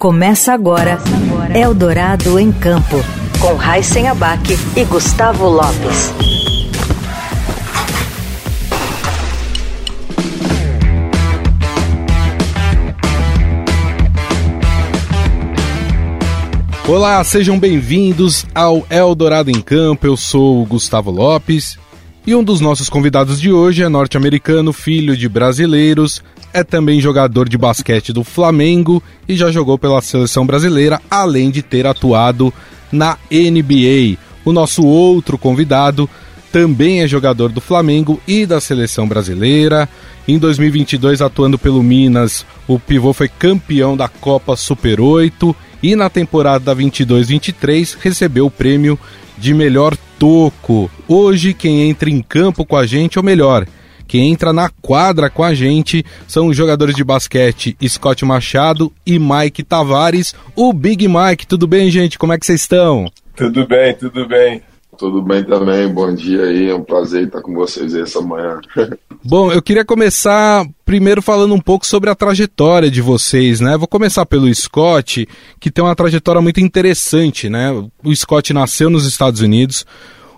Começa agora Eldorado em Campo, com Raíssen Abac e Gustavo Lopes. Olá, sejam bem-vindos ao Eldorado em Campo. Eu sou o Gustavo Lopes e um dos nossos convidados de hoje é norte-americano, filho de brasileiros, é também jogador de basquete do Flamengo e já jogou pela seleção brasileira, além de ter atuado na NBA. O nosso outro convidado também é jogador do Flamengo e da seleção brasileira. Em 2022, atuando pelo Minas, o pivô foi campeão da Copa Super 8 e na temporada 22-23 recebeu o prêmio de melhor toco. Hoje, quem entra em campo com a gente, ou melhor, quem entra na quadra com a gente são os jogadores de basquete Scott Machado e Mike Tavares, o Big Mike. Tudo bem, gente? Como é que vocês estão? Tudo bem, tudo bem. Tudo bem também, bom dia aí, é um prazer estar com vocês essa manhã. Bom, eu queria começar primeiro falando um pouco sobre a trajetória de vocês, né? Vou começar pelo Scott, que tem uma trajetória muito interessante, né? O Scott nasceu nos Estados Unidos,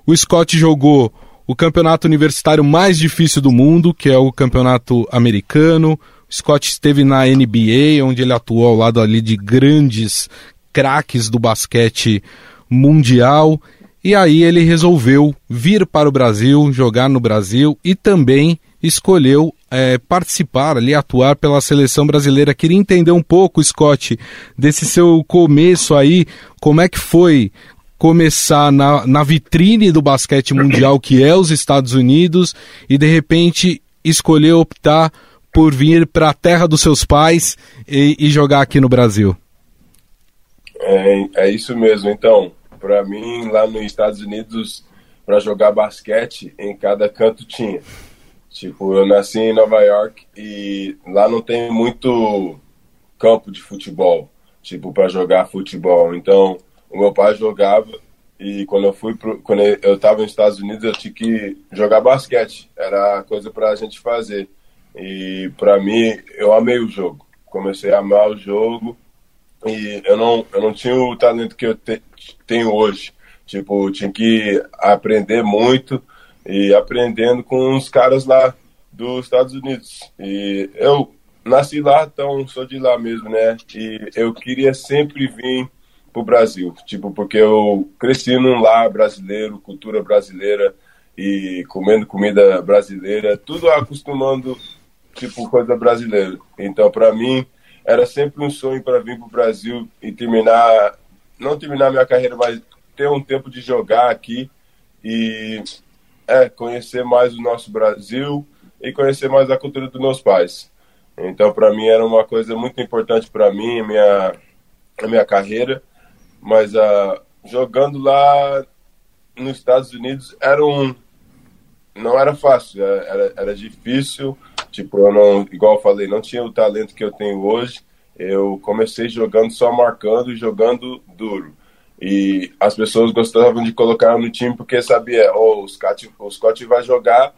o Scott jogou o campeonato universitário mais difícil do mundo, que é o campeonato americano. O Scott esteve na NBA, onde ele atuou ao lado ali de grandes craques do basquete mundial e aí ele resolveu vir para o Brasil, jogar no Brasil e também escolheu é, participar ali, atuar pela seleção brasileira. Queria entender um pouco, Scott, desse seu começo aí, como é que foi começar na, na vitrine do basquete mundial, que é os Estados Unidos, e de repente escolher optar por vir para a terra dos seus pais e, e jogar aqui no Brasil. É, é isso mesmo. Então, para mim, lá nos Estados Unidos, para jogar basquete, em cada canto tinha. Tipo, eu nasci em Nova York e lá não tem muito campo de futebol, tipo, para jogar futebol. Então, o meu pai jogava e quando eu fui pro, quando eu estava nos Estados Unidos, eu tinha que jogar basquete. Era coisa para a gente fazer. E para mim, eu amei o jogo. Comecei a amar o jogo e eu não, eu não tinha o talento que eu te, tenho hoje. Tipo, eu tinha que aprender muito e aprendendo com os caras lá dos Estados Unidos. E eu nasci lá, então sou de lá mesmo, né? E eu queria sempre vir pro Brasil, tipo, porque eu cresci num lar brasileiro, cultura brasileira e comendo comida brasileira, tudo acostumando tipo coisa brasileira. Então, para mim, era sempre um sonho para vir para o Brasil e terminar, não terminar minha carreira, mas ter um tempo de jogar aqui e é, conhecer mais o nosso Brasil e conhecer mais a cultura dos meus pais. Então, para mim, era uma coisa muito importante para mim, a minha, a minha carreira. Mas uh, jogando lá nos Estados Unidos era um. Não era fácil, era, era difícil Tipo, eu não, igual eu falei, não tinha o talento que eu tenho hoje. Eu comecei jogando só marcando e jogando duro. E as pessoas gostavam de colocar no time porque sabia, oh, o Scott, o Scott vai jogar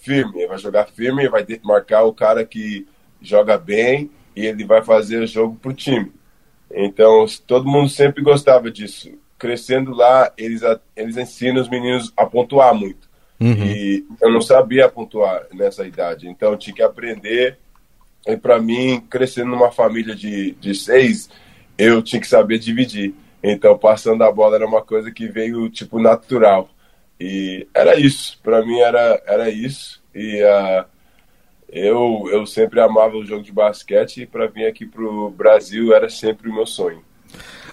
firme, vai jogar firme, vai marcar o cara que joga bem e ele vai fazer o jogo pro time. Então, todo mundo sempre gostava disso. Crescendo lá, eles, eles ensinam os meninos a pontuar muito. Uhum. E eu não sabia pontuar nessa idade, então eu tinha que aprender. E para mim, crescendo numa família de, de seis, eu tinha que saber dividir. Então, passando a bola era uma coisa que veio, tipo, natural. E era isso. Para mim, era, era isso. E uh, eu, eu sempre amava o jogo de basquete. E para vir aqui pro Brasil era sempre o meu sonho.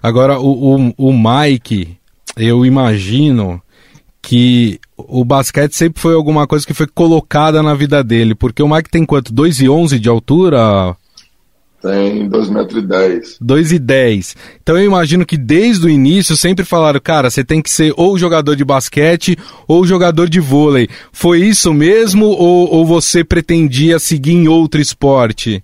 Agora, o, o, o Mike, eu imagino que o basquete sempre foi alguma coisa que foi colocada na vida dele, porque o Mike tem quanto? 2,11 de altura? Tem 2,10 metros. 2,10. Então eu imagino que desde o início sempre falaram, cara, você tem que ser ou jogador de basquete ou jogador de vôlei. Foi isso mesmo ou, ou você pretendia seguir em outro esporte?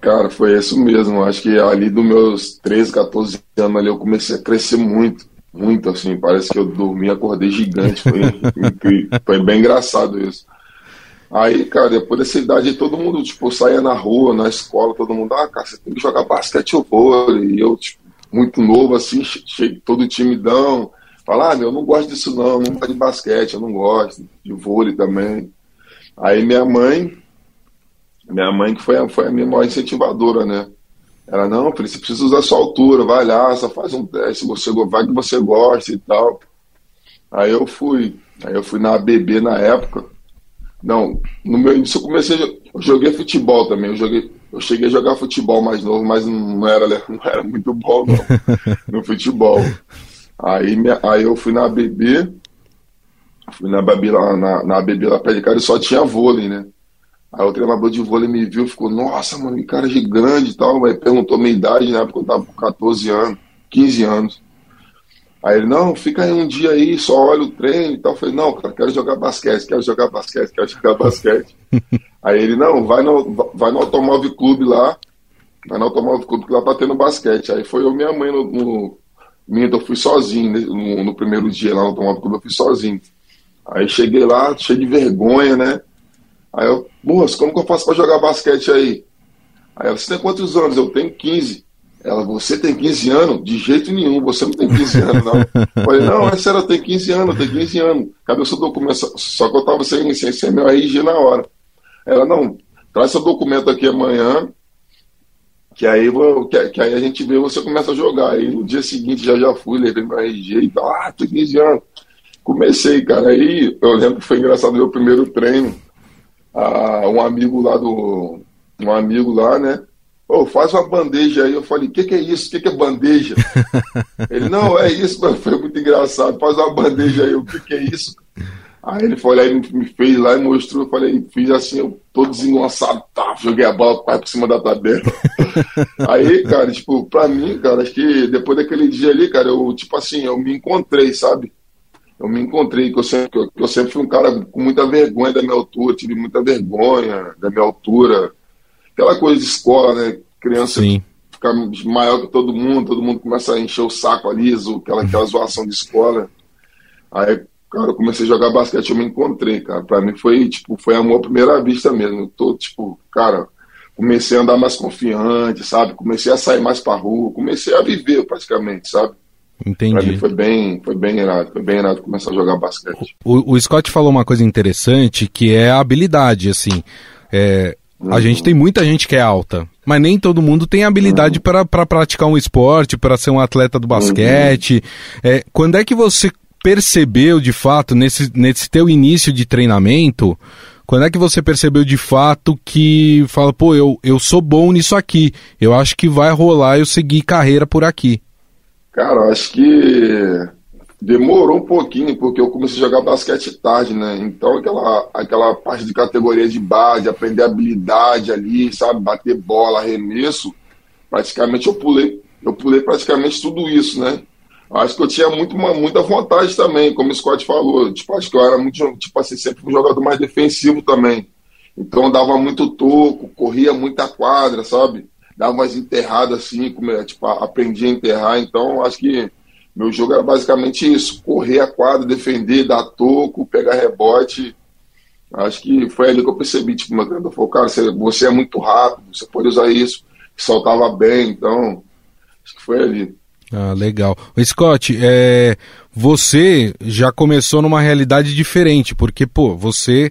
Cara, foi isso mesmo. Acho que ali dos meus 13, 14 anos ali eu comecei a crescer muito muito, assim, parece que eu dormi e acordei gigante. Foi, foi bem engraçado isso. Aí, cara, depois dessa idade, todo mundo, tipo, saía na rua, na escola, todo mundo, ah, cara, você tem que jogar basquete ou vôlei. E eu, tipo, muito novo, assim, cheio, todo timidão. Falar, ah, meu, eu não gosto disso não, não gosto de basquete, eu não gosto, de vôlei também. Aí minha mãe, minha mãe que foi a, foi a minha maior incentivadora, né? Ela, não, filho, você precisa usar sua altura, vai lá, só faz um teste, você, vai que você gosta e tal. Aí eu fui, aí eu fui na ABB na época. Não, no meu início eu comecei, eu joguei futebol também, eu joguei, eu cheguei a jogar futebol mais novo, mas não era, não era muito bom não, no futebol. Aí, minha, aí eu fui na ABB, fui na ABB lá, na, na ABB lá perto de casa e só tinha vôlei, né? Aí o treinador de vôlei me viu ficou, nossa, mano, que cara gigante e tal. Aí perguntou minha idade, na época eu tava com 14 anos, 15 anos. Aí ele, não, fica aí um dia aí, só olha o treino e tal. Eu falei, não, cara, quero jogar basquete, quero jogar basquete, quero jogar basquete. aí ele, não, vai no, vai no Automóvel Clube lá, vai no Automóvel Clube que lá tá tendo basquete. Aí foi eu e minha mãe no, no Minha, eu fui sozinho, né, no, no, primeiro dia lá no Automóvel Clube, eu fui sozinho. Aí cheguei lá, cheio de vergonha, né? Aí eu, moço, como que eu faço para jogar basquete aí? Aí ela, você tem quantos anos? Eu tenho 15. Ela, você tem 15 anos? De jeito nenhum, você não tem 15 anos, não. Eu falei, não, sério, eu tenho 15 anos, tenho 15 anos. Cadê o seu documento? Só que eu tava sem, sem, sem meu RG na hora. Ela, não, traz seu documento aqui amanhã, que aí, que, que, aí a gente vê você começa a jogar. Aí no dia seguinte já já fui, levei meu RG e tal, ah, tenho 15 anos. Comecei, cara. Aí eu lembro que foi engraçado meu primeiro treino a, um amigo lá do. Um amigo lá, né? Oh, faz uma bandeja aí. Eu falei, o que, que é isso? O que, que é bandeja? ele, não, é isso, mas foi muito engraçado. Faz uma bandeja aí, o que, que é isso? Aí ele foi lá e me fez lá e mostrou. Eu falei, fiz assim, eu todo desengonçado, tá, joguei a bola quase por cima da tabela. aí, cara, tipo, pra mim, cara, acho que depois daquele dia ali, cara, eu, tipo assim, eu me encontrei, sabe? eu me encontrei, que eu, sempre, que eu sempre fui um cara com muita vergonha da minha altura, tive muita vergonha da minha altura. Aquela coisa de escola, né? Criança Sim. ficar maior que todo mundo, todo mundo começa a encher o saco ali, aquela, aquela zoação de escola. Aí, cara, eu comecei a jogar basquete, eu me encontrei, cara. Pra mim foi, tipo, foi amor à primeira vista mesmo. Eu tô, tipo, cara, comecei a andar mais confiante, sabe? Comecei a sair mais pra rua, comecei a viver praticamente, sabe? Entendi. Pra mim foi bem, foi bem irado, foi bem irado começar a jogar basquete. O, o Scott falou uma coisa interessante que é a habilidade, assim. É, uhum. A gente tem muita gente que é alta, mas nem todo mundo tem habilidade uhum. para praticar um esporte, para ser um atleta do basquete. Uhum. É, quando é que você percebeu de fato, nesse, nesse teu início de treinamento, quando é que você percebeu de fato que fala, pô, eu, eu sou bom nisso aqui, eu acho que vai rolar eu seguir carreira por aqui? Cara, acho que demorou um pouquinho, porque eu comecei a jogar basquete tarde, né? Então aquela, aquela parte de categoria de base, aprender habilidade ali, sabe, bater bola, arremesso, praticamente eu pulei, eu pulei praticamente tudo isso, né? Acho que eu tinha muito, uma, muita vontade também, como o Scott falou. Tipo, acho que eu era muito, tipo assim, sempre um jogador mais defensivo também. Então dava muito toco, corria muita quadra, sabe? dava umas enterradas assim, como, é, tipo, aprendi a enterrar, então acho que meu jogo era basicamente isso, correr a quadra, defender, dar toco, pegar rebote. Acho que foi ali que eu percebi, tipo, meu treinador falou, cara, você, você é muito rápido, você pode usar isso, soltava bem, então acho que foi ali. Ah, legal. Scott, é, você já começou numa realidade diferente, porque, pô, você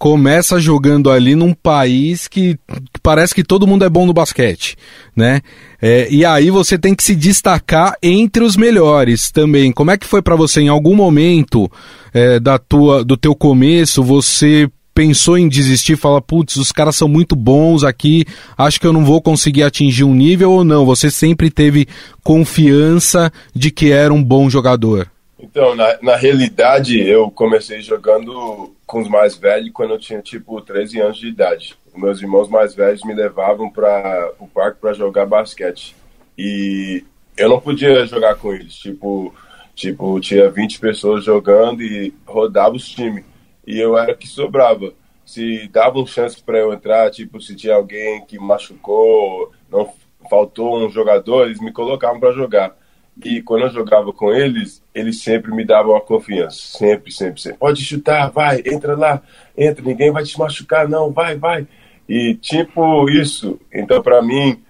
começa jogando ali num país que, parece que todo mundo é bom no basquete, né? É, e aí você tem que se destacar entre os melhores também. Como é que foi para você em algum momento é, da tua, do teu começo? Você pensou em desistir, fala, putz, os caras são muito bons aqui, acho que eu não vou conseguir atingir um nível ou não? Você sempre teve confiança de que era um bom jogador? Então, na, na realidade, eu comecei jogando com os mais velhos quando eu tinha tipo 13 anos de idade. Meus irmãos mais velhos me levavam para o parque para jogar basquete. E eu não podia jogar com eles. Tipo, tipo, tinha 20 pessoas jogando e rodava os times. E eu era que sobrava. Se davam chance para eu entrar, tipo, se tinha alguém que machucou, não faltou um jogador, eles me colocavam para jogar. E quando eu jogava com eles, eles sempre me davam a confiança. Sempre, sempre, sempre. Pode chutar, vai, entra lá, entra, ninguém vai te machucar, não, vai, vai. E tipo isso. Então, para mim,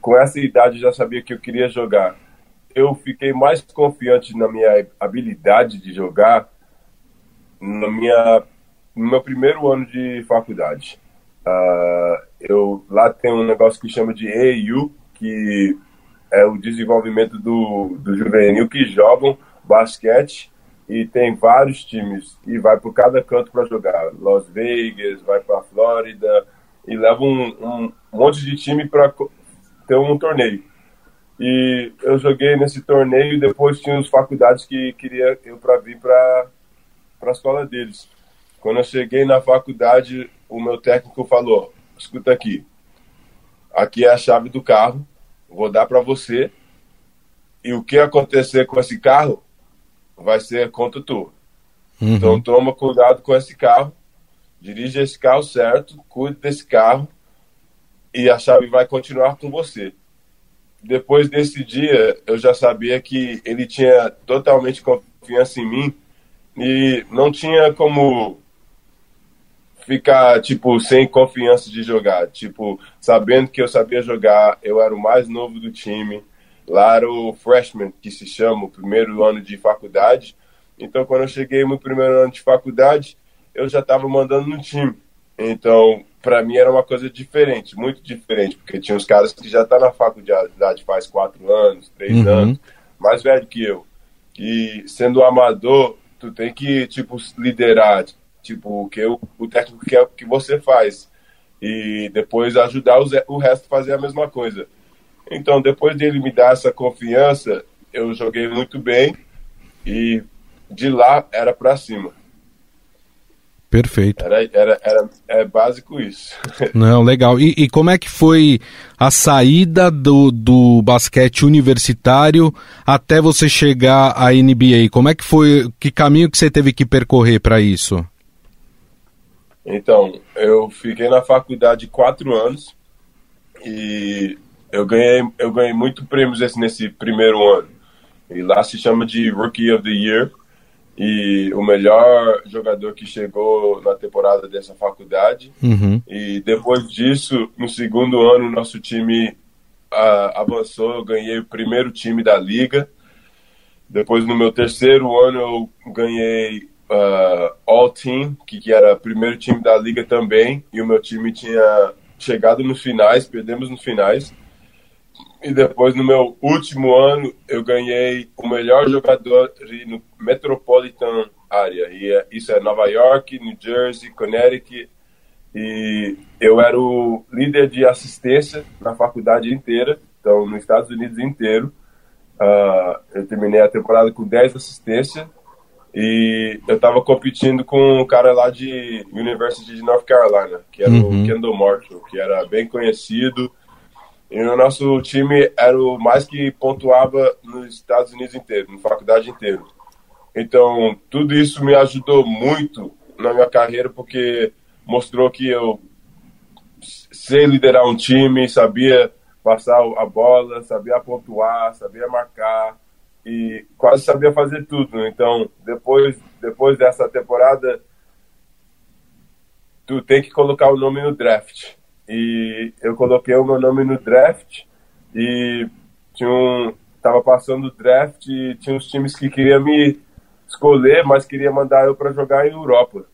com essa idade, eu já sabia que eu queria jogar. Eu fiquei mais confiante na minha habilidade de jogar na minha, no meu primeiro ano de faculdade. Uh, eu lá tem um negócio que chama de EIU, que é o desenvolvimento do, do juvenil que jogam basquete e tem vários times e vai por cada canto para jogar. Las Vegas, vai para Flórida e leva um, um monte de time para ter um torneio. E eu joguei nesse torneio e depois tinha as faculdades que queria eu para vir para a escola deles. Quando eu cheguei na faculdade, o meu técnico falou: escuta aqui, aqui é a chave do carro, vou dar para você. E o que acontecer com esse carro vai ser contra tu. Uhum. Então toma cuidado com esse carro, dirige esse carro certo, cuide desse carro e a chave vai continuar com você. Depois desse dia, eu já sabia que ele tinha totalmente confiança em mim e não tinha como ficar, tipo, sem confiança de jogar. Tipo, sabendo que eu sabia jogar, eu era o mais novo do time. Lá era o freshman, que se chama, o primeiro ano de faculdade. Então, quando eu cheguei no primeiro ano de faculdade, eu já estava mandando no time. Então, para mim era uma coisa diferente, muito diferente, porque tinha uns caras que já estão tá na faculdade faz quatro anos, três uhum. anos, mais velho que eu. E sendo amador, tu tem que, tipo, liderar, tipo, o que o, o técnico quer que você faz. E depois ajudar os, o resto a fazer a mesma coisa. Então, depois dele me dar essa confiança, eu joguei muito bem e de lá era para cima. Perfeito. Era, era, era é básico isso. Não, legal. E, e, como é que foi a saída do, do basquete universitário até você chegar à NBA? Como é que foi? Que caminho que você teve que percorrer para isso? Então, eu fiquei na faculdade quatro anos e eu ganhei, eu ganhei muito prêmios esse, nesse primeiro ano. E lá se chama de Rookie of the Year. E o melhor jogador que chegou na temporada dessa faculdade. Uhum. E depois disso, no segundo ano, nosso time uh, avançou. Eu ganhei o primeiro time da liga. Depois, no meu terceiro ano, eu ganhei uh, All Team, que, que era o primeiro time da liga também, e o meu time tinha chegado nos finais, perdemos nos finais. E depois, no meu último ano, eu ganhei o melhor jogador no Metropolitan Area. E é, isso é Nova York, New Jersey, Connecticut. E eu era o líder de assistência na faculdade inteira, então nos Estados Unidos inteiro. Uh, eu terminei a temporada com 10 assistências e eu tava competindo com um cara lá de University de North Carolina, que era uhum. o Kendall Marshall, que era bem conhecido. E o nosso time era o mais que pontuava nos Estados Unidos inteiro, na faculdade inteira. Então, tudo isso me ajudou muito na minha carreira, porque mostrou que eu sei liderar um time, sabia passar a bola, sabia pontuar, sabia marcar, e quase sabia fazer tudo. Então, depois, depois dessa temporada, tu tem que colocar o nome no draft. E eu coloquei o meu nome no draft e tinha um, tava passando o draft e tinha uns times que queriam me escolher, mas queria mandar eu para jogar em Europa.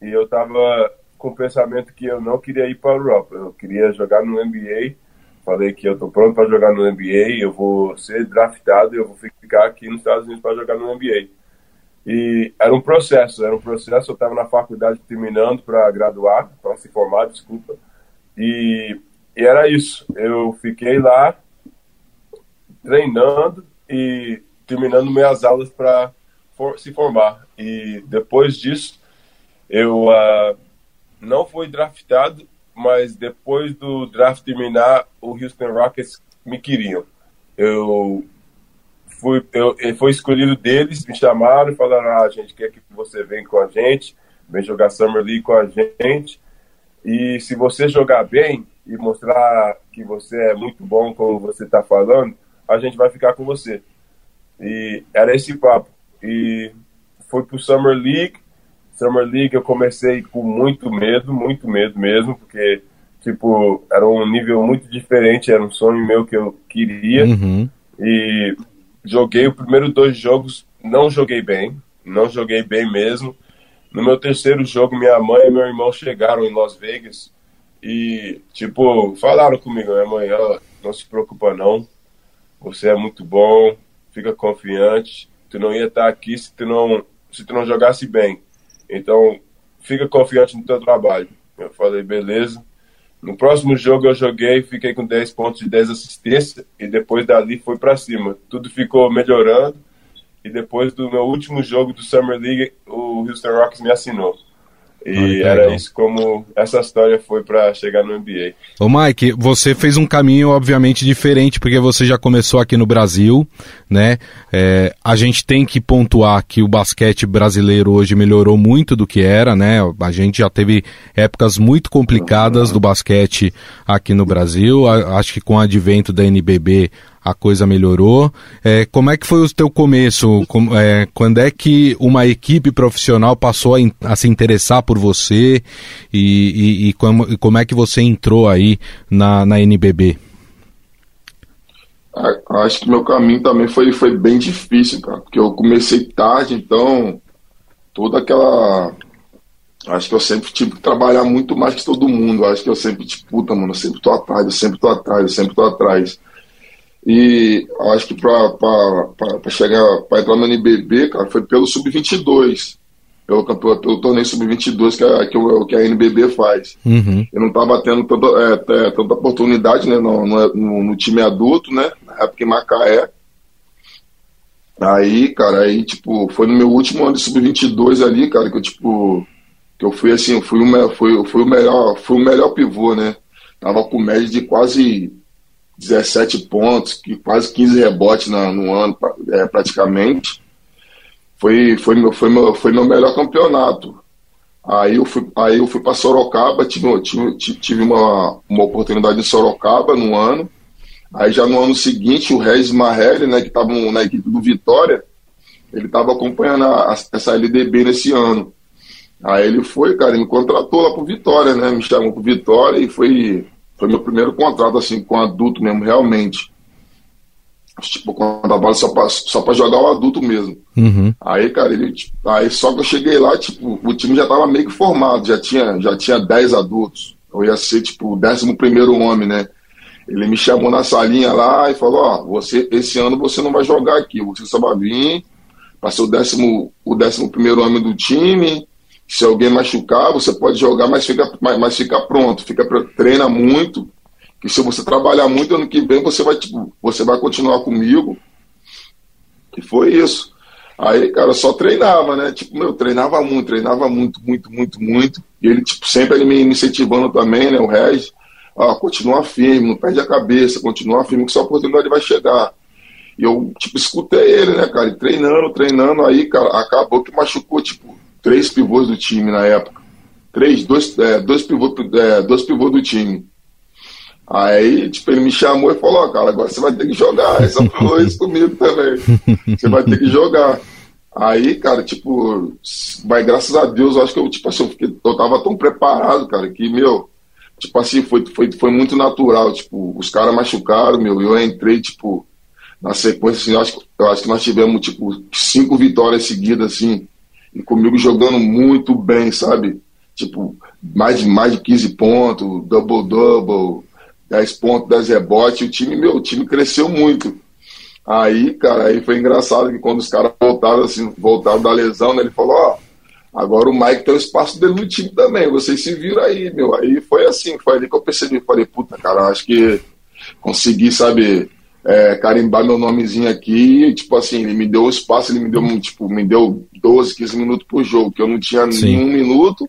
E eu tava com o pensamento que eu não queria ir para a Europa, eu queria jogar no NBA Falei que eu tô pronto para jogar no NBA, eu vou ser draftado e eu vou ficar aqui nos Estados Unidos para jogar no NBA. E era um processo, era um processo. Eu estava na faculdade terminando para graduar, para se formar, desculpa. E, e era isso. Eu fiquei lá treinando e terminando minhas aulas para for, se formar. E depois disso, eu uh, não fui draftado mas depois do draft terminar, o Houston Rockets me queriam. Eu fui, eu, foi escolhido deles, me chamaram e falaram: ah, a gente quer que você venha com a gente, vem jogar Summer League com a gente. E se você jogar bem e mostrar que você é muito bom como você está falando, a gente vai ficar com você. E era esse papo. E foi pro Summer League. Summer League eu comecei com muito medo, muito medo mesmo, porque, tipo, era um nível muito diferente, era um sonho meu que eu queria. Uhum. E joguei os primeiros dois jogos, não joguei bem, não joguei bem mesmo. No meu terceiro jogo, minha mãe e meu irmão chegaram em Las Vegas e, tipo, falaram comigo, minha mãe, não se preocupa não, você é muito bom, fica confiante, tu não ia estar aqui se tu não, se tu não jogasse bem. Então, fica confiante no teu trabalho. Eu falei, beleza. No próximo jogo eu joguei, fiquei com 10 pontos e 10 assistências e depois dali foi para cima. Tudo ficou melhorando e depois do meu último jogo do Summer League, o Houston Rockets me assinou. E era isso como essa história foi para chegar no NBA. Ô Mike, você fez um caminho obviamente diferente porque você já começou aqui no Brasil, né? É, a gente tem que pontuar que o basquete brasileiro hoje melhorou muito do que era, né? A gente já teve épocas muito complicadas do basquete aqui no Brasil. acho que com o advento da NBB a coisa melhorou. É, como é que foi o teu começo? É, quando é que uma equipe profissional passou a, a se interessar por você e, e, e, como, como, é que você entrou aí na, na NBB? Acho que meu caminho também foi, foi bem difícil, cara, porque eu comecei tarde, então toda aquela. Acho que eu sempre tive que trabalhar muito mais que todo mundo. Acho que eu sempre, tipo, puta, mano, eu sempre tô atrás, eu sempre tô atrás, eu sempre tô atrás. E acho que para chegar, para entrar no NBB, cara, foi pelo Sub-22, pelo, pelo, pelo torneio Sub-22 que, a, que, o, que a NBB faz. Uhum. Eu não estava tendo tanta, é, tanta oportunidade né, no, no, no, time adulto, né, na época em Macaé. Aí, cara, aí, tipo, foi no meu último ano de Sub-22 ali, cara, que eu, tipo, que eu fui assim, fui o, fui, fui o melhor, fui o melhor pivô, né? Tava com média de quase 17 pontos, quase 15 rebotes na, no ano é, praticamente. Foi, foi, meu, foi, meu, foi meu melhor campeonato. Aí eu fui, aí eu fui para Sorocaba, tive, tive, tive uma, uma oportunidade em Sorocaba no ano. Aí já no ano seguinte, o Regis Marrelli, né, que estava na equipe do Vitória, ele estava acompanhando a, a, essa LDB nesse ano. Aí ele foi, cara, me contratou lá pro Vitória, né? Me chamou pro Vitória e foi foi meu primeiro contrato, assim, com adulto mesmo, realmente. Tipo, com a bola só pra, só pra jogar o adulto mesmo. Uhum. Aí, cara, ele, tipo, aí só que eu cheguei lá, tipo, o time já tava meio que formado, já tinha, já tinha 10 adultos. Eu ia ser, tipo, o décimo primeiro homem, né? Ele me chamou na salinha lá e falou, ó, você, esse ano você não vai jogar aqui, você só vai vir para ser o décimo, o décimo primeiro homem do time, se alguém machucar, você pode jogar, mas fica, mas, mas fica pronto, fica treina muito. Que se você trabalhar muito ano que vem, você vai, tipo, você vai continuar comigo. E foi isso. Aí, cara, só treinava, né? Tipo, meu, treinava muito, treinava muito, muito, muito, muito. E ele, tipo, sempre ele me incentivando também, né? O Regis, ah, continua firme, não perde a cabeça, continua firme, que sua oportunidade vai chegar. E eu, tipo, escutei ele, né, cara? E treinando, treinando, aí, cara, acabou que machucou, tipo, três pivôs do time na época. Três, dois, é, dois, pivôs, é, dois pivôs do time. Aí, tipo, ele me chamou e falou, cara, agora você vai ter que jogar. Ele só falou isso comigo também. Você vai ter que jogar. Aí, cara, tipo, vai, graças a Deus, eu acho que eu, tipo assim, eu, fiquei, eu tava tão preparado, cara, que, meu, tipo assim, foi, foi, foi muito natural. Tipo, os caras machucaram, meu, eu entrei, tipo, na sequência, assim, eu acho, eu acho que nós tivemos, tipo, cinco vitórias seguidas, assim, e comigo jogando muito bem, sabe? Tipo, mais de, mais de 15 pontos, double-double, 10 pontos, 10 rebotes. O time, meu, o time cresceu muito. Aí, cara, aí foi engraçado que quando os caras voltaram, assim, voltaram da lesão, né, ele falou, ó, agora o Mike tem o espaço dele no time também, vocês se viram aí, meu. Aí foi assim, foi ali que eu percebi, falei, puta, cara, acho que consegui, sabe, é, carimbar meu nomezinho aqui, e, tipo assim, ele me deu o espaço, ele me deu, tipo, me deu 12, 15 minutos por jogo, que eu não tinha Sim. nenhum minuto,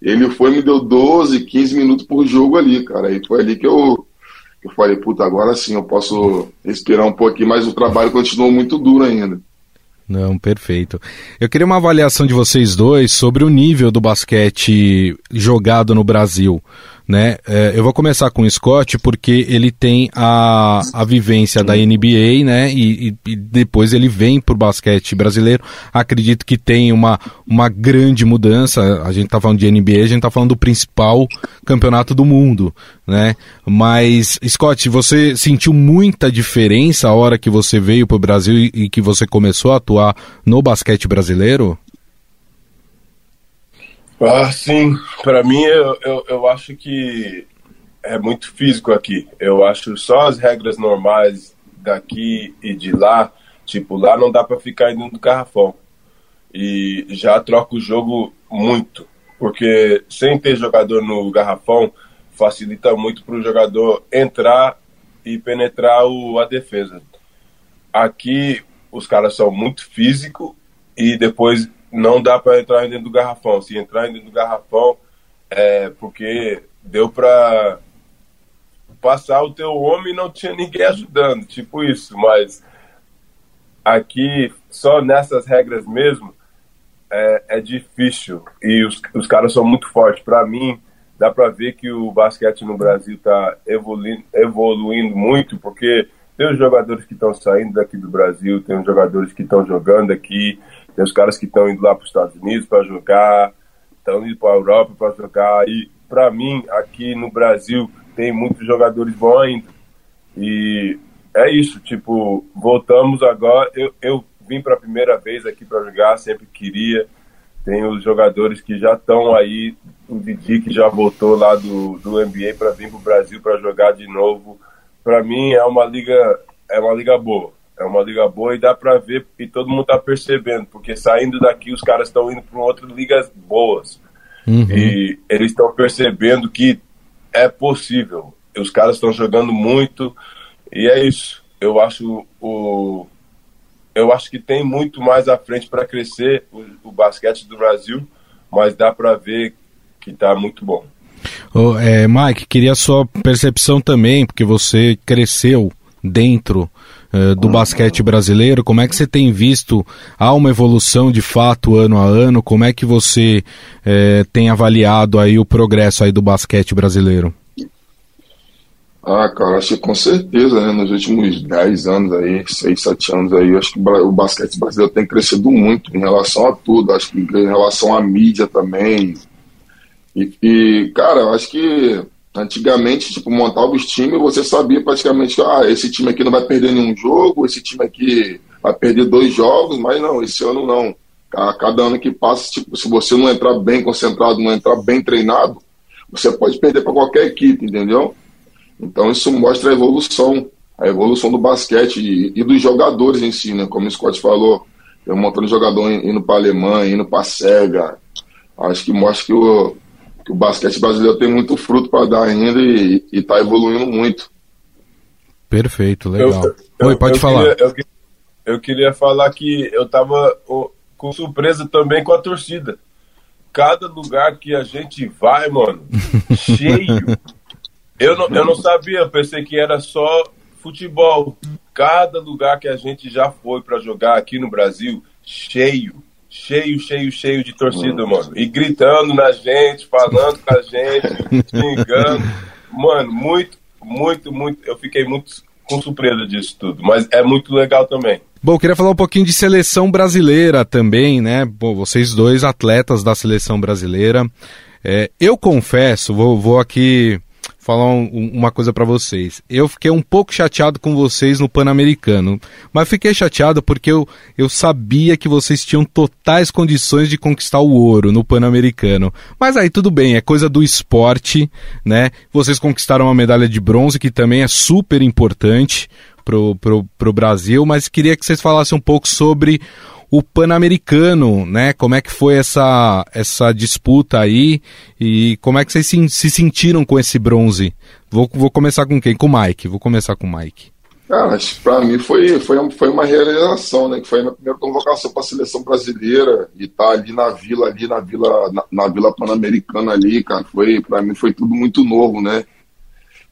ele foi e me deu 12, 15 minutos por jogo ali, cara, e foi ali que eu, eu falei, puta, agora sim eu posso respirar um pouquinho, mas o trabalho continuou muito duro ainda. Não, perfeito. Eu queria uma avaliação de vocês dois sobre o nível do basquete jogado no Brasil né? É, eu vou começar com o Scott porque ele tem a, a vivência da NBA, né? E, e, depois ele vem pro basquete brasileiro. Acredito que tem uma, uma grande mudança. A gente tá falando de NBA, a gente tá falando do principal campeonato do mundo, né? Mas, Scott, você sentiu muita diferença a hora que você veio pro Brasil e, e que você começou a atuar no basquete brasileiro? Ah, sim. Para mim, eu, eu, eu acho que é muito físico aqui. Eu acho só as regras normais daqui e de lá, tipo, lá não dá para ficar indo no garrafão. E já troca o jogo muito, porque sem ter jogador no garrafão facilita muito para o jogador entrar e penetrar o, a defesa. Aqui os caras são muito físicos e depois não dá para entrar dentro do garrafão. Se entrar dentro do garrafão, é porque deu para passar o teu homem e não tinha ninguém ajudando, tipo isso. Mas aqui, só nessas regras mesmo, é, é difícil. E os, os caras são muito fortes. Para mim, dá para ver que o basquete no Brasil está evoluindo, evoluindo muito, porque tem os jogadores que estão saindo daqui do Brasil, tem os jogadores que estão jogando aqui, tem os caras que estão indo lá para os Estados Unidos para jogar, estão indo para a Europa para jogar. E para mim, aqui no Brasil, tem muitos jogadores bons ainda. E é isso, tipo, voltamos agora. Eu, eu vim para a primeira vez aqui para jogar, sempre queria. Tem os jogadores que já estão aí, o Didi que já voltou lá do, do NBA para vir para o Brasil para jogar de novo. Para mim é uma liga é uma liga boa. É uma liga boa e dá para ver e todo mundo tá percebendo, porque saindo daqui os caras estão indo para outras ligas boas. Uhum. E eles estão percebendo que é possível. Os caras estão jogando muito e é isso. Eu acho o eu acho que tem muito mais à frente para crescer o, o, basquete do Brasil, mas dá para ver que está muito bom. Oh, é, Mike, queria a sua percepção também, porque você cresceu dentro uh, do basquete brasileiro? Como é que você tem visto? Há uma evolução de fato ano a ano? Como é que você uh, tem avaliado aí o progresso aí do basquete brasileiro? Ah, cara, acho que com certeza, né? Nos últimos 10 anos aí, 6, 7 anos aí, acho que o basquete brasileiro tem crescido muito em relação a tudo. Acho que em relação à mídia também. E, e cara, acho que Antigamente, tipo, montava os times, você sabia praticamente que ah, esse time aqui não vai perder nenhum jogo, esse time aqui vai perder dois jogos, mas não, esse ano não. A cada ano que passa, tipo, se você não entrar bem concentrado, não entrar bem treinado, você pode perder para qualquer equipe, entendeu? Então isso mostra a evolução, a evolução do basquete e, e dos jogadores em si, né? Como o Scott falou, tem um montão de jogador indo para a Alemanha, indo para a. Acho que mostra que o, que o basquete brasileiro tem muito fruto para dar ainda e está evoluindo muito. Perfeito, legal. Eu, eu, Oi, pode eu falar. Queria, eu, queria falar que eu estava com surpresa também com a torcida. Cada lugar que a gente vai, mano, cheio. Eu não, eu não sabia, eu pensei que era só futebol. Cada lugar que a gente já foi para jogar aqui no Brasil, cheio cheio, cheio, cheio de torcida, mano. E gritando na gente, falando com a gente, xingando. Mano, muito, muito, muito. Eu fiquei muito com surpresa disso tudo, mas é muito legal também. Bom, queria falar um pouquinho de seleção brasileira também, né? Bom, vocês dois atletas da seleção brasileira. É, eu confesso, vou, vou aqui falar um, uma coisa para vocês. Eu fiquei um pouco chateado com vocês no Pan-Americano, mas fiquei chateado porque eu, eu sabia que vocês tinham totais condições de conquistar o ouro no Pan-Americano. Mas aí tudo bem, é coisa do esporte, né? Vocês conquistaram uma medalha de bronze que também é super importante pro, pro, pro Brasil, mas queria que vocês falassem um pouco sobre o Pan-Americano, né? Como é que foi essa, essa disputa aí e como é que vocês se, se sentiram com esse bronze? Vou, vou começar com quem? Com o Mike. Vou começar com o Mike. Cara, para mim foi, foi, foi uma realização, né? Que foi a minha primeira convocação para a seleção brasileira e tá ali na vila, ali na vila, na, na vila pan-americana ali, cara. Foi para mim foi tudo muito novo, né?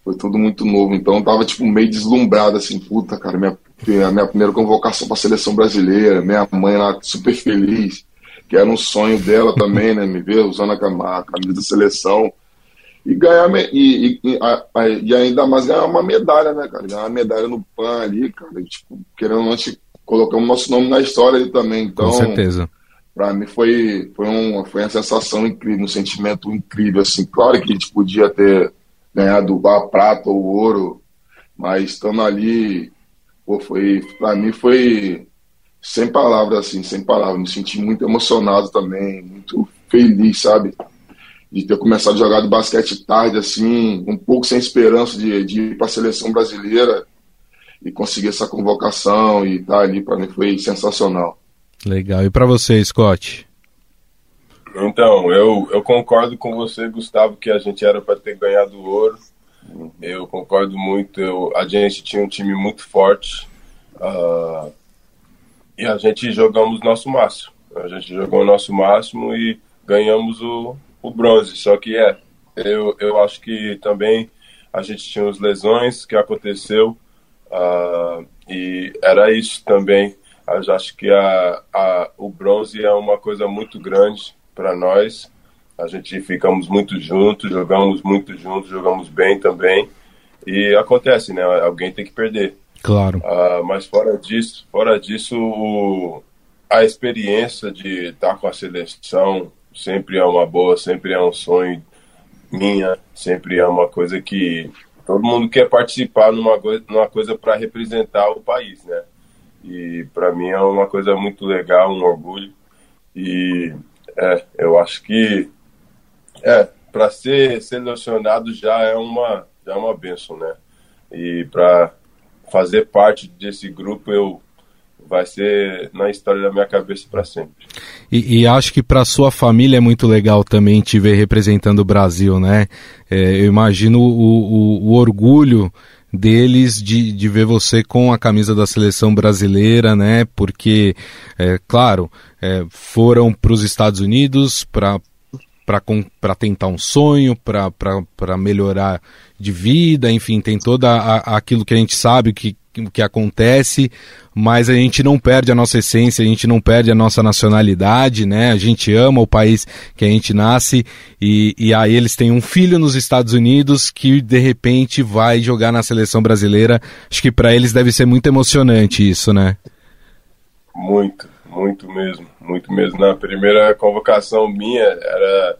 Foi tudo muito novo. Então eu tava tipo meio deslumbrado assim, puta, cara, minha a minha primeira convocação para a seleção brasileira, minha mãe lá super feliz, que era um sonho dela também, né, me ver usando a camisa da seleção. e ganhar e, e, e, ainda mais ganhar uma medalha, né, cara? Ganhar uma medalha no PAN ali, cara. tipo, querendo ou não, colocamos nosso nome na história ali também. Então, Com certeza. Pra mim foi, foi, uma, foi uma sensação incrível, um sentimento incrível, assim. Claro que a gente podia ter ganhado a prata ou o ouro, mas estando ali, pô, foi, pra mim foi sem palavras, assim, sem palavras. Me senti muito emocionado também, muito feliz, sabe? de ter começado a jogar de basquete tarde, assim, um pouco sem esperança de, de ir para a seleção brasileira e conseguir essa convocação e estar tá ali, para mim foi sensacional. Legal. E para você, Scott? Então, eu, eu concordo com você, Gustavo, que a gente era para ter ganhado ouro. Eu concordo muito. Eu, a gente tinha um time muito forte uh, e a gente jogamos nosso máximo. A gente jogou o nosso máximo e ganhamos o, o bronze. Só que é, eu, eu acho que também a gente tinha as lesões que aconteceu uh, e era isso também. Eu acho que a, a, o bronze é uma coisa muito grande para nós. A gente ficamos muito juntos, jogamos muito juntos, jogamos bem também. E acontece, né? Alguém tem que perder. Claro. Uh, mas fora disso, fora disso, o, a experiência de estar com a seleção, sempre é uma boa, sempre é um sonho minha, sempre é uma coisa que todo mundo quer participar numa, numa coisa para representar o país, né? E para mim é uma coisa muito legal, um orgulho. E é, eu acho que é, para ser selecionado já é uma já é uma benção, né? E para fazer parte desse grupo eu vai ser na história da minha cabeça para sempre. E, e, acho que para sua família é muito legal também te ver representando o Brasil, né? É, eu imagino o, o, o orgulho deles de, de ver você com a camisa da seleção brasileira, né? Porque, é, claro, é, foram para os Estados Unidos para para tentar um sonho, para melhorar de vida, enfim, tem toda a, aquilo que a gente sabe que, que acontece, mas a gente não perde a nossa essência, a gente não perde a nossa nacionalidade, né? A gente ama o país que a gente nasce e, e aí eles têm um filho nos Estados Unidos que de repente vai jogar na seleção brasileira. Acho que para eles deve ser muito emocionante isso, né? Muito, muito mesmo, muito mesmo. Na primeira convocação minha era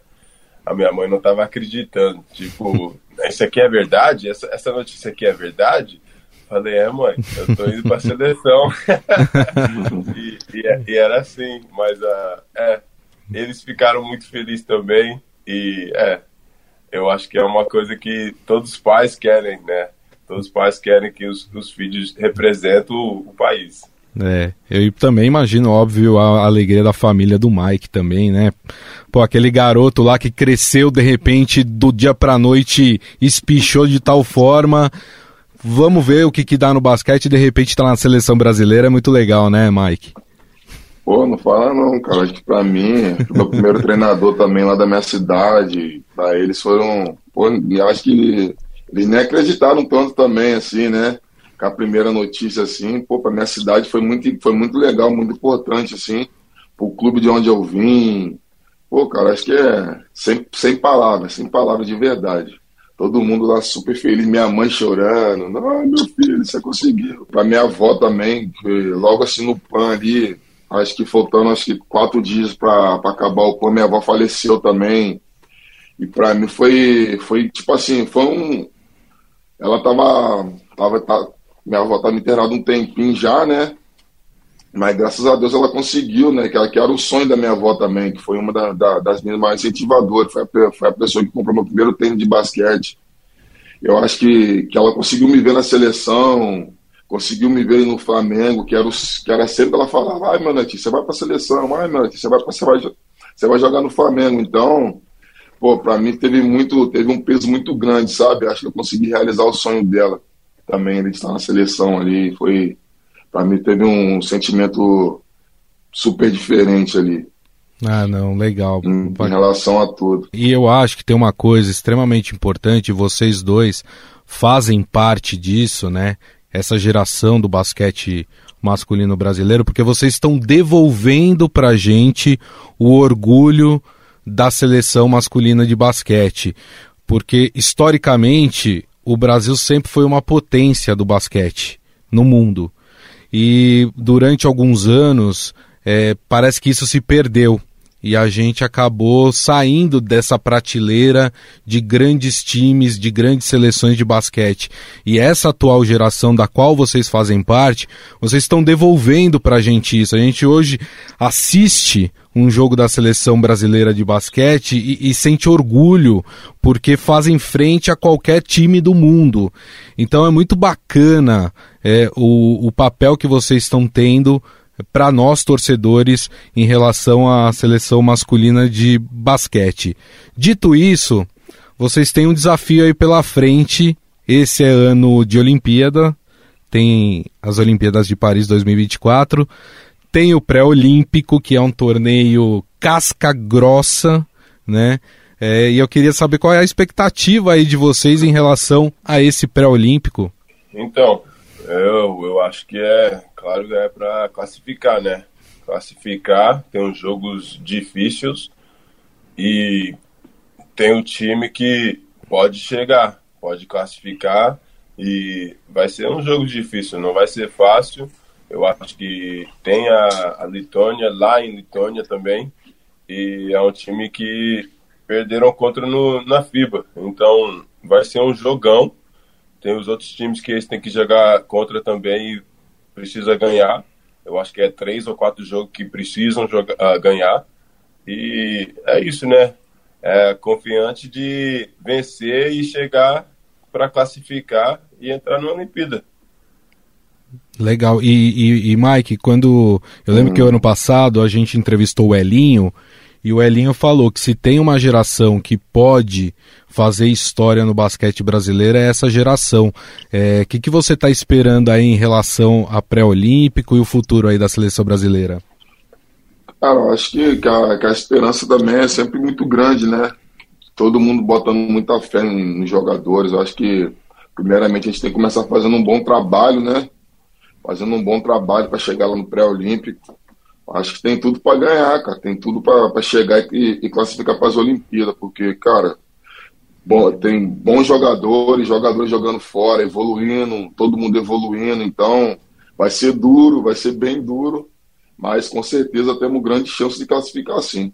a minha mãe não estava acreditando, tipo, isso aqui é verdade? Essa, essa notícia aqui é verdade? Falei, é, mãe, eu tô indo pra seleção. e, e, e, era assim, mas uh, é, eles ficaram muito felizes também. E é, eu acho que é uma coisa que todos os pais querem, né? Todos os pais querem que os, os filhos representem o, o país. É, eu também imagino, óbvio, a alegria da família do Mike também, né? Pô, aquele garoto lá que cresceu de repente do dia pra noite, espichou de tal forma, Vamos ver o que, que dá no basquete de repente tá na seleção brasileira. É muito legal, né, Mike? Pô, não fala não, cara. Acho que pra mim, meu primeiro treinador também lá da minha cidade, pra eles foram. Pô, acho que eles nem acreditaram tanto também, assim, né? Com a primeira notícia, assim, pô, pra minha cidade foi muito, foi muito legal, muito importante, assim, pro clube de onde eu vim. Pô, cara, acho que é sem, sem palavras, sem palavras de verdade. Todo mundo lá super feliz, minha mãe chorando. Não, meu filho, você conseguiu. Pra minha avó também, logo assim no PAN ali, acho que faltando acho que quatro dias para acabar o PAN, minha avó faleceu também. E pra mim foi, foi tipo assim, foi um. Ela tava. tava tá, minha avó tava internada um tempinho já, né? Mas graças a Deus ela conseguiu, né? Que, ela, que era o sonho da minha avó também, que foi uma da, da, das minhas mais incentivadoras. Foi a, foi a pessoa que comprou meu primeiro tênis de basquete. Eu acho que, que ela conseguiu me ver na seleção, conseguiu me ver no Flamengo, que era, o, que era sempre ela falava, ai, netinho, você vai pra seleção, ai, netinho, você vai, você, vai, você vai jogar no Flamengo. Então, pô, pra mim teve muito, teve um peso muito grande, sabe? Acho que eu consegui realizar o sonho dela também, de estar na seleção ali. Foi, para mim teve um sentimento super diferente ali. Ah, não, legal. Em, em, relação a tudo. E eu acho que tem uma coisa extremamente importante, vocês dois fazem parte disso, né? Essa geração do basquete masculino brasileiro, porque vocês estão devolvendo pra gente o orgulho da seleção masculina de basquete porque historicamente o Brasil sempre foi uma potência do basquete no mundo. E durante alguns anos é, parece que isso se perdeu e a gente acabou saindo dessa prateleira de grandes times, de grandes seleções de basquete. E essa atual geração da qual vocês fazem parte, vocês estão devolvendo para a gente isso. A gente hoje assiste um jogo da seleção brasileira de basquete e, e, sente orgulho porque fazem frente a qualquer time do mundo. Então é muito bacana é, o, o papel que vocês estão tendo para nós torcedores em relação à seleção masculina de basquete. Dito isso, vocês têm um desafio aí pela frente. Esse é ano de Olimpíada, tem as Olimpíadas de Paris 2024, tem o pré-olímpico, que é um torneio casca grossa, né? É, e eu queria saber qual é a expectativa aí de vocês em relação a esse pré-olímpico. Então, eu, eu acho que é claro, é para classificar, né? Classificar, tem uns jogos difíceis e tem um time que pode chegar, pode classificar e vai ser um jogo difícil, não vai ser fácil. Eu acho que tem a, a Letônia lá em Letônia também e é um time que perderam contra no, na FIBA, então vai ser um jogão. Tem os outros times que eles têm que jogar contra também e precisa ganhar. Eu acho que é três ou quatro jogos que precisam jogar, uh, ganhar. E é isso, né? É confiante de vencer e chegar para classificar e entrar na Olimpíada. Legal. E, e, e, Mike, quando. Eu lembro hum. que o ano passado a gente entrevistou o Elinho e o Elinho falou que se tem uma geração que pode fazer história no basquete brasileiro é essa geração. O é, que, que você está esperando aí em relação a pré-olímpico e o futuro aí da seleção brasileira? Cara, acho que, que, a, que, a, esperança também é sempre muito grande, né? Todo mundo botando muita fé nos jogadores. Eu acho que, primeiramente, a gente tem que começar fazendo um bom trabalho, né? Fazendo um bom trabalho para chegar lá no pré-olímpico. Acho que tem tudo para ganhar, cara. Tem tudo para chegar e, e classificar para as Olimpíadas, porque, cara, bom, tem bons jogadores, jogadores jogando fora, evoluindo, todo mundo evoluindo, então vai ser duro, vai ser bem duro, mas com certeza temos grande chance de classificar sim.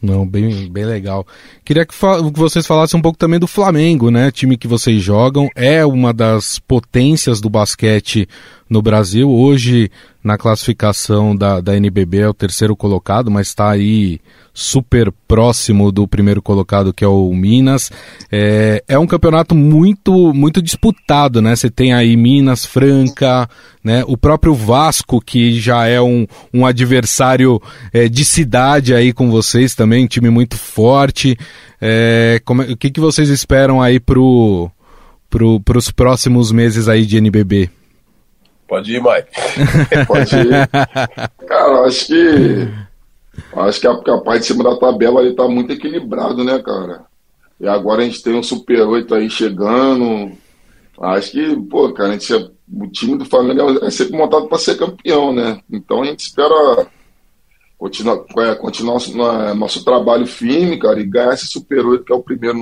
Não, bem, bem legal. Queria que, que, vocês falassem um pouco também do Flamengo, né? Time que vocês jogam, é uma das potências do basquete no Brasil. Hoje, na classificação da, da NBB, é o terceiro colocado, mas está aí super próximo do primeiro colocado, que é o Minas. É, é um campeonato muito muito disputado, né? Você tem aí Minas, Franca, né? O próprio Vasco, que já é um, um adversário é, de cidade aí com vocês também, um time muito forte. É, como, o que, que vocês esperam aí pro, pro, pros próximos meses aí de NBB? Pode ir, Mike. Pode ir. Cara, acho que Acho que a, a parte de cima da tabela ele tá muito equilibrado, né, cara? E agora a gente tem um Super 8 aí chegando. Acho que, pô, cara, a gente, o time do Flamengo é sempre montado para ser campeão, né? Então a gente espera continuar, é, continuar nosso, nosso trabalho firme, cara, e ganhar esse Super 8, que é o primeiro,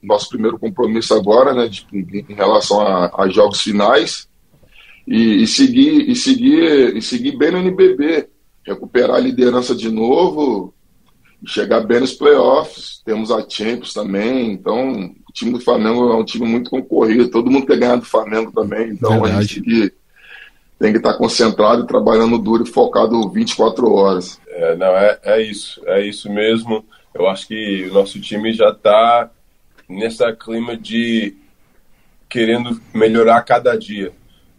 nosso primeiro compromisso agora, né, de, em relação a, a jogos finais. E, e, seguir, e, seguir, e seguir bem no NBB recuperar a liderança de novo e chegar bem nos playoffs. Temos a Champions também, então o time do Flamengo é um time muito concorrido, todo mundo quer ganhar do Flamengo também, então Verdade. a gente tem que, tem que estar concentrado e trabalhando duro e focado 24 horas. É, não, é, é isso, é isso mesmo. Eu acho que o nosso time já está nessa clima de querendo melhorar cada dia.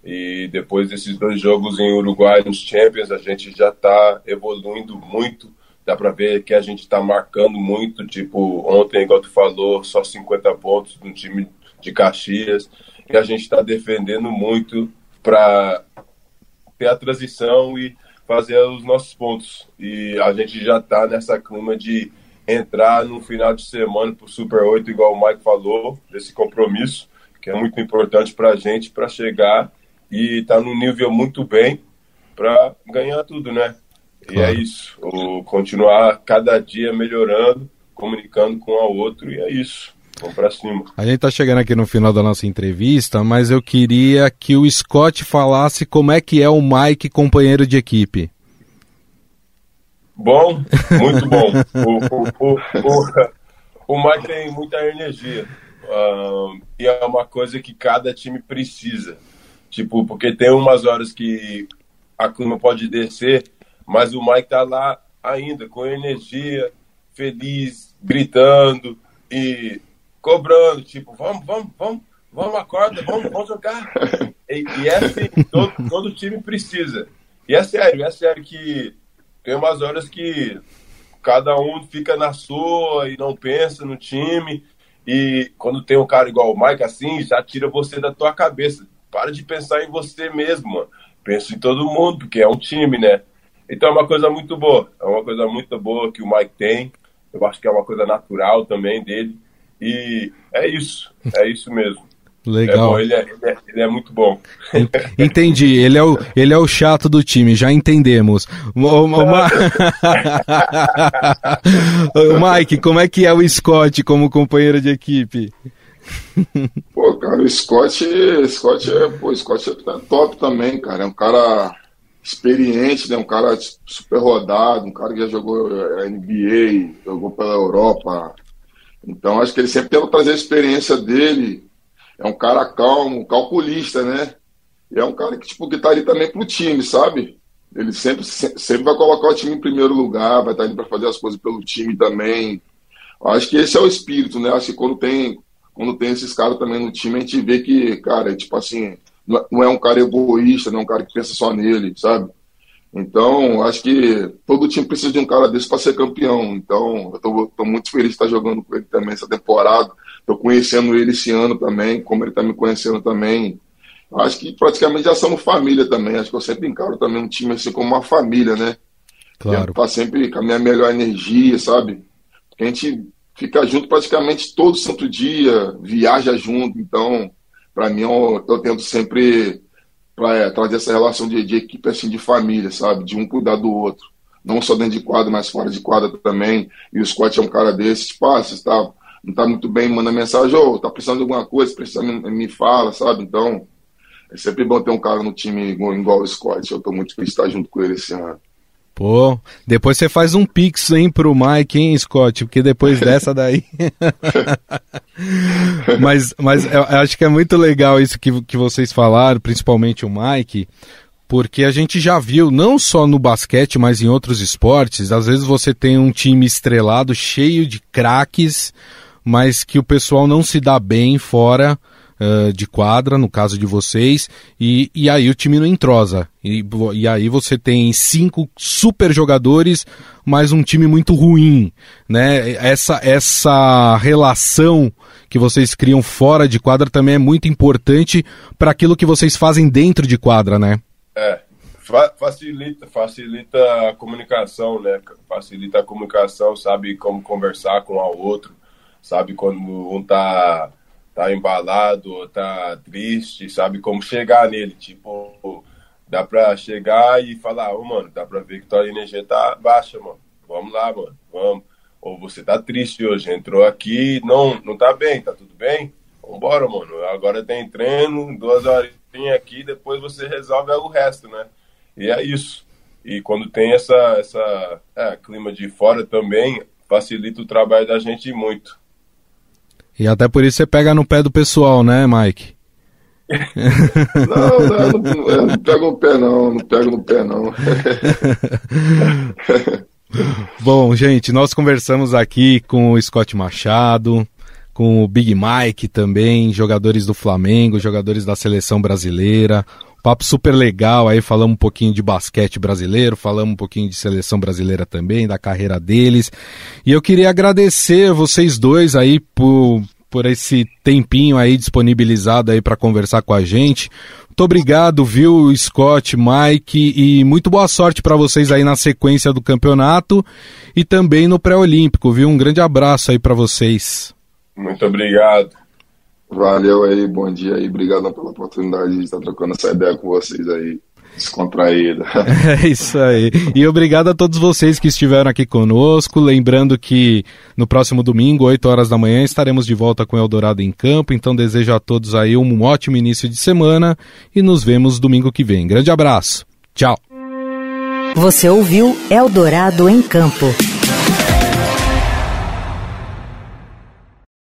E depois desses dois jogos em Uruguai nos Champions, a gente já está evoluindo muito. Dá para ver que a gente está marcando muito. Tipo, ontem, igual tu falou, só 50 pontos no time de Caxias. E a gente está defendendo muito para ter a transição e fazer os nossos pontos. E a gente já está nessa clima de entrar no final de semana para o Super 8, igual o Mike falou, desse compromisso, que é muito importante para a gente, para chegar e está num nível muito bem para ganhar tudo, né? Claro. E é isso. O, continuar cada dia melhorando, comunicando com o outro, e é isso. vamos pra cima. A gente tá chegando aqui no final da nossa entrevista, mas eu queria que o Scott falasse como é que é o Mike companheiro de equipe. Bom, muito bom. o, o, o, o, Mike tem muita energia. Uh, e é uma coisa que cada time precisa. Tipo, porque tem umas horas que a clima pode descer, mas o Mike tá lá ainda, com energia, feliz, gritando e cobrando, tipo, vamos, vamos, vamos, vamos, acorda, vamos, vamos jogar. E, e é assim, todo, todo time precisa. E é sério, é sério que tem umas horas que cada um fica na sua e não pensa no time. E quando tem um cara igual o Mike assim, já tira você da tua cabeça. Para de pensar em você mesmo, mano. Pensa em todo mundo, porque é um time, né? Então é uma coisa muito boa. É uma coisa muito boa que o Mike tem. Eu acho que é uma coisa natural também dele. E é isso. É isso mesmo. Legal. É bom, ele, é, ele, é, ele, é, muito bom. Entendi. Ele é, o, ele é o chato do time, já entendemos. O, o, Ma... Mike, como é que é o Scott como companheiro de equipe? Pô, cara, o Scott, Scott é, pô, Scott é top também, cara. É um cara experiente, né? Um cara super rodado, um cara que já jogou eh, NBA, jogou pela Europa. Então acho que ele sempre tenta trazer a experiência dele é um cara calmo, calculista, né? E é um cara que, tipo, que tá ali também pro time, sabe? Ele sempre, sempre vai colocar o time em primeiro lugar, vai estar tá ali para fazer as coisas pelo time também. Acho que esse é o espírito, né? Acho que quando tem, quando tem esses caras também no time, a gente vê que, cara, é tipo assim, não é um cara egoísta, não é um cara que pensa só nele, sabe? Então, acho que todo time precisa de um cara desse para ser campeão. Então, eu tô, tô, muito feliz de estar jogando com ele também essa temporada. Estou conhecendo ele esse ano também, como ele está me conhecendo também. Acho que praticamente já somos família também. Acho que eu sempre encaro também um time assim como uma família, né? Claro. Para sempre com a minha melhor energia, sabe? Porque a gente fica junto praticamente todo santo dia, viaja junto. Então, para mim, eu, eu tento sempre para é, trazer essa relação de, de, equipe assim de família, sabe? De um cuidar do outro. Não só dentro de quadra, mas fora de quadra também. E o Scott é um cara desse, tipo, ah, você está não tá muito bem, manda mensagem, ô, oh, tá precisando de alguma coisa, precisa me, me fala, sabe? Então, é sempre bom ter um cara no time igual, igual o Scott. Eu tô muito feliz de estar junto com ele esse ano. Pô, depois você faz um pix, hein, pro Mike, hein, Scott? Porque depois dessa daí. mas mas eu acho que é muito legal isso que, que vocês falaram, principalmente o Mike, porque a gente já viu, não só no basquete, mas em outros esportes, às vezes você tem um time estrelado, cheio de craques, mas que o pessoal não se dá bem fora uh, de quadra, no caso de vocês, e, e aí o time não entrosa. E, e aí você tem cinco super jogadores, mas um time muito ruim. Né? Essa, essa relação que vocês criam fora de quadra também é muito importante para aquilo que vocês fazem dentro de quadra, né? É, facilita, facilita a comunicação, né? Facilita a comunicação, sabe como conversar com o outro, sabe quando um tá, tá embalado, tá triste, sabe como chegar nele, tipo, dá pra chegar e falar, ô oh, mano, dá pra ver que tua energia tá baixa, mano, vamos lá, mano, vamos. Ou você tá triste hoje, entrou aqui, não, não tá bem, tá tudo bem? Vambora, mano, agora tem treino, duas horinhas aqui, depois você resolve o resto, né? E é isso. E quando tem essa, essa é, clima de fora também, facilita o trabalho da gente muito. E até por isso você pega no pé do pessoal, né, Mike? não, não, não, não pego no pé não, não pego no pé não. Bom, gente, nós conversamos aqui com o Scott Machado, com o Big Mike também, jogadores do Flamengo, jogadores da seleção brasileira. Papo super legal, aí falamos um pouquinho de basquete brasileiro, falamos um pouquinho de seleção brasileira também, da carreira deles. E eu queria agradecer vocês dois aí por, por esse tempinho aí disponibilizado aí para conversar com a gente. Muito obrigado, viu, Scott, Mike, e muito boa sorte para vocês aí na sequência do campeonato e também no pré-olímpico, viu? Um grande abraço aí para vocês. Muito obrigado. Valeu aí, bom dia aí, obrigado pela oportunidade de estar trocando essa ideia com vocês aí. descontraída. É isso aí. E obrigado a todos vocês que estiveram aqui conosco. Lembrando que no próximo domingo, 8 horas da manhã, estaremos de volta com Eldorado em Campo. Então desejo a todos aí um ótimo início de semana e nos vemos domingo que vem. Grande abraço. Tchau. Você ouviu Eldorado em Campo.